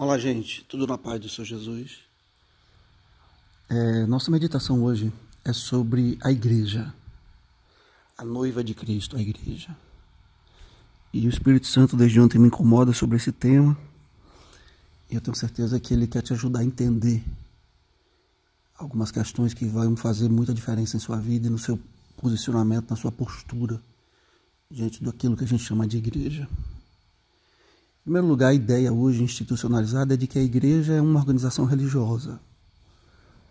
Olá, gente, tudo na paz do Senhor Jesus? É, nossa meditação hoje é sobre a igreja, a noiva de Cristo, a igreja. E o Espírito Santo desde ontem me incomoda sobre esse tema. E eu tenho certeza que ele quer te ajudar a entender algumas questões que vão fazer muita diferença em sua vida e no seu posicionamento, na sua postura diante daquilo que a gente chama de igreja. Primeiro lugar, a ideia hoje institucionalizada é de que a igreja é uma organização religiosa.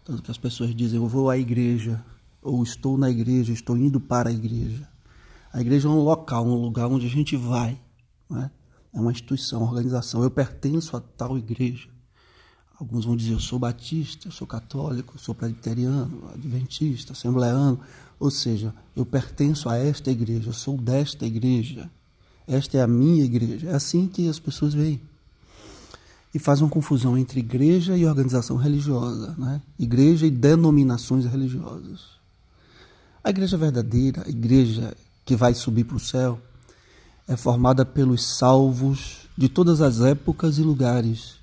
Tanto que as pessoas dizem, eu vou à igreja, ou estou na igreja, estou indo para a igreja. A igreja é um local, um lugar onde a gente vai. Né? É uma instituição, uma organização. Eu pertenço a tal igreja. Alguns vão dizer, eu sou batista, eu sou católico, eu sou presbiteriano, adventista, assembleano. Ou seja, eu pertenço a esta igreja, eu sou desta igreja. Esta é a minha igreja. É assim que as pessoas veem. E fazem uma confusão entre igreja e organização religiosa, né? igreja e denominações religiosas. A igreja verdadeira, a igreja que vai subir para o céu, é formada pelos salvos de todas as épocas e lugares,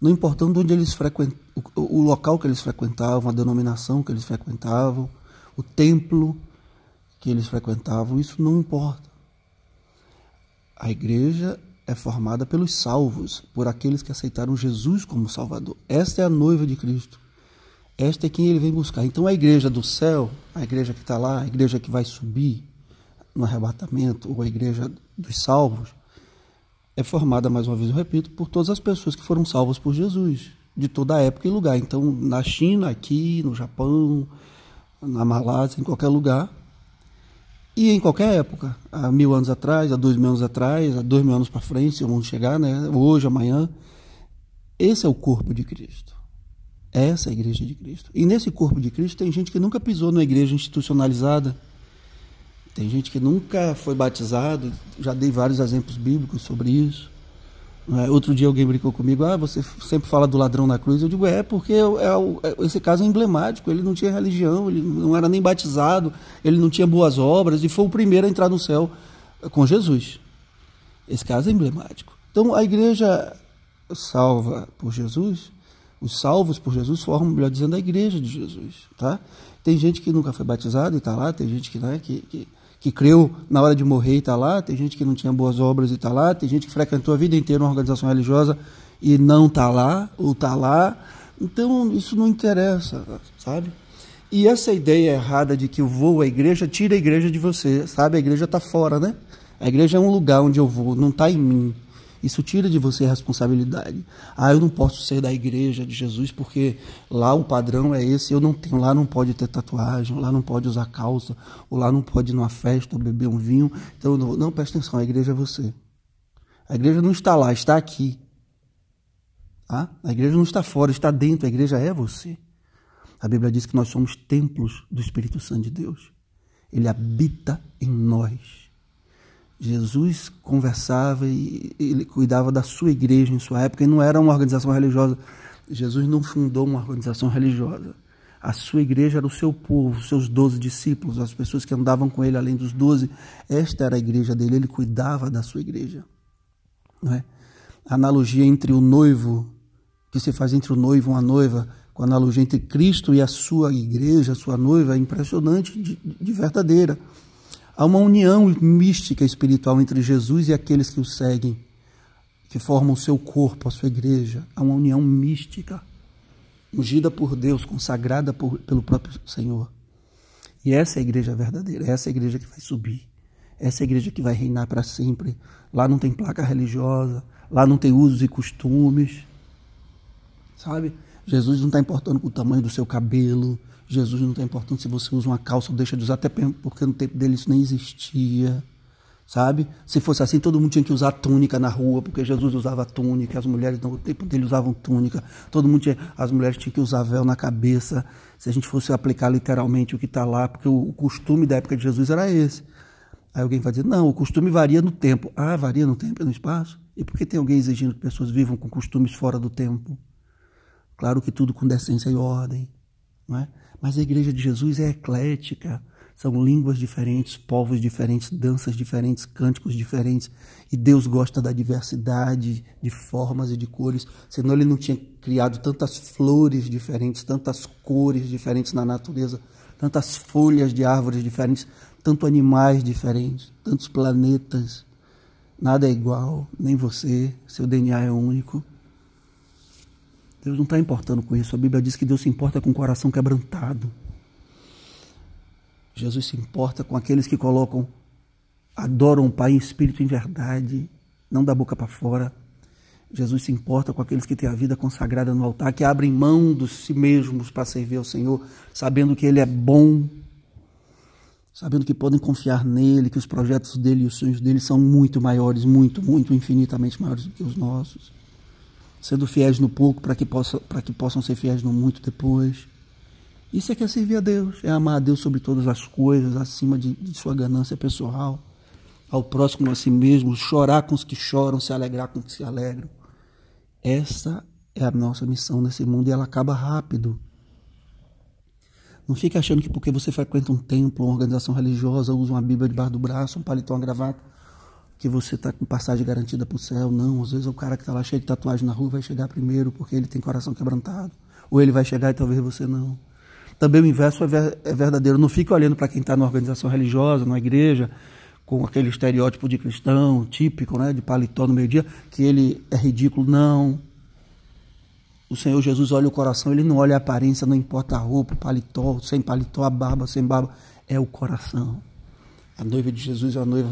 não importando onde eles frequent... o local que eles frequentavam, a denominação que eles frequentavam, o templo que eles frequentavam, isso não importa. A igreja é formada pelos salvos, por aqueles que aceitaram Jesus como Salvador. Esta é a noiva de Cristo. Esta é quem ele vem buscar. Então a igreja do céu, a igreja que está lá, a igreja que vai subir no arrebatamento, ou a igreja dos salvos, é formada, mais uma vez eu repito, por todas as pessoas que foram salvas por Jesus, de toda época e lugar. Então, na China, aqui, no Japão, na Malásia, em qualquer lugar, e em qualquer época, há mil anos atrás, há dois mil anos atrás, há dois mil anos para frente, se vamos chegar, né? hoje, amanhã, esse é o corpo de Cristo. Essa é a igreja de Cristo. E nesse corpo de Cristo tem gente que nunca pisou numa igreja institucionalizada, tem gente que nunca foi batizado, já dei vários exemplos bíblicos sobre isso. É? Outro dia alguém brincou comigo, ah, você sempre fala do ladrão na cruz. Eu digo, é, porque é, é, esse caso é emblemático. Ele não tinha religião, ele não era nem batizado, ele não tinha boas obras e foi o primeiro a entrar no céu com Jesus. Esse caso é emblemático. Então a igreja salva por Jesus, os salvos por Jesus formam, melhor dizendo, a igreja de Jesus. Tá? Tem gente que nunca foi batizado e está lá, tem gente que, né, que, que que creu na hora de morrer e está lá, tem gente que não tinha boas obras e está lá, tem gente que frequentou a vida inteira uma organização religiosa e não está lá, ou está lá. Então, isso não interessa, sabe? E essa ideia errada de que eu vou à igreja, tira a igreja de você, sabe? A igreja está fora, né? A igreja é um lugar onde eu vou, não está em mim. Isso tira de você a responsabilidade. Ah, eu não posso ser da igreja de Jesus porque lá o padrão é esse, eu não tenho, lá não pode ter tatuagem, lá não pode usar calça, ou lá não pode ir numa festa, beber um vinho. Então, não, não presta atenção, a igreja é você. A igreja não está lá, está aqui. Tá? A igreja não está fora, está dentro, a igreja é você. A Bíblia diz que nós somos templos do Espírito Santo de Deus. Ele habita em nós. Jesus conversava e ele cuidava da sua igreja em sua época e não era uma organização religiosa. Jesus não fundou uma organização religiosa. A sua igreja era o seu povo, os seus doze discípulos, as pessoas que andavam com ele além dos doze. Esta era a igreja dele, ele cuidava da sua igreja. Não é? A analogia entre o noivo, que se faz entre o noivo e uma noiva, com a analogia entre Cristo e a sua igreja, a sua noiva, é impressionante, de, de verdadeira. Há uma união mística espiritual entre Jesus e aqueles que o seguem, que formam o seu corpo, a sua igreja. Há uma união mística, ungida por Deus, consagrada por, pelo próprio Senhor. E essa é a igreja verdadeira, essa é a igreja que vai subir, essa é a igreja que vai reinar para sempre. Lá não tem placa religiosa, lá não tem usos e costumes, sabe? Jesus não está importando com o tamanho do seu cabelo, Jesus não está importando se você usa uma calça ou deixa de usar, até porque no tempo dele isso nem existia, sabe? Se fosse assim, todo mundo tinha que usar túnica na rua, porque Jesus usava túnica, as mulheres no tempo dele usavam túnica, todo mundo tinha, as mulheres tinham que usar véu na cabeça, se a gente fosse aplicar literalmente o que está lá, porque o, o costume da época de Jesus era esse. Aí alguém vai dizer, não, o costume varia no tempo. Ah, varia no tempo e no espaço? E por que tem alguém exigindo que pessoas vivam com costumes fora do tempo? Claro que tudo com decência e ordem, não é? Mas a igreja de Jesus é eclética, São línguas diferentes, povos diferentes, danças diferentes, cânticos diferentes. E Deus gosta da diversidade de formas e de cores. Senão Ele não tinha criado tantas flores diferentes, tantas cores diferentes na natureza, tantas folhas de árvores diferentes, tantos animais diferentes, tantos planetas. Nada é igual, nem você, seu DNA é único. Deus não está importando com isso. A Bíblia diz que Deus se importa com o coração quebrantado. Jesus se importa com aqueles que colocam, adoram o Pai em espírito e em verdade, não da boca para fora. Jesus se importa com aqueles que têm a vida consagrada no altar, que abrem mão de si mesmos para servir ao Senhor, sabendo que Ele é bom, sabendo que podem confiar nele, que os projetos dele e os sonhos dele são muito maiores, muito, muito, infinitamente maiores do que os nossos. Sendo fiéis no pouco para que, possa, que possam ser fiéis no muito depois. Isso é que é servir a Deus, é amar a Deus sobre todas as coisas, acima de, de sua ganância pessoal, ao próximo a si mesmo, chorar com os que choram, se alegrar com os que se alegram. Essa é a nossa missão nesse mundo e ela acaba rápido. Não fique achando que porque você frequenta um templo, uma organização religiosa, usa uma Bíblia debaixo do braço, um paletó, uma gravata, que você está com passagem garantida para o céu. Não, às vezes o cara que está lá cheio de tatuagem na rua vai chegar primeiro porque ele tem coração quebrantado. Ou ele vai chegar e talvez você não. Também o inverso é, ver, é verdadeiro. Não fique olhando para quem está numa organização religiosa, numa igreja, com aquele estereótipo de cristão típico, né, de paletó no meio-dia, que ele é ridículo. Não. O Senhor Jesus olha o coração, ele não olha a aparência, não importa a roupa, o paletó, sem paletó, a barba, sem barba. É o coração. A noiva de Jesus é a noiva,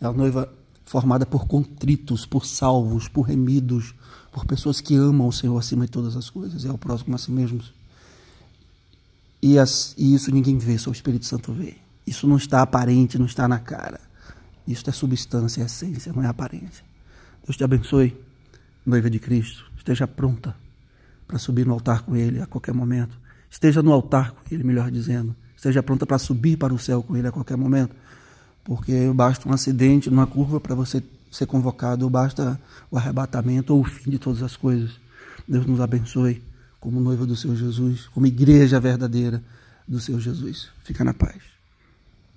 é a noiva formada por contritos, por salvos, por remidos, por pessoas que amam o Senhor acima de todas as coisas. É o próximo a si mesmos. E, as, e isso ninguém vê, só o Espírito Santo vê. Isso não está aparente, não está na cara. Isso é substância, é essência, não é aparência. Deus te abençoe, noiva de Cristo. Esteja pronta para subir no altar com Ele a qualquer momento. Esteja no altar com Ele, melhor dizendo. Esteja pronta para subir para o céu com Ele a qualquer momento. Porque basta um acidente numa curva para você ser convocado, basta o arrebatamento ou o fim de todas as coisas. Deus nos abençoe como noiva do Senhor Jesus, como igreja verdadeira do Senhor Jesus. Fica na paz.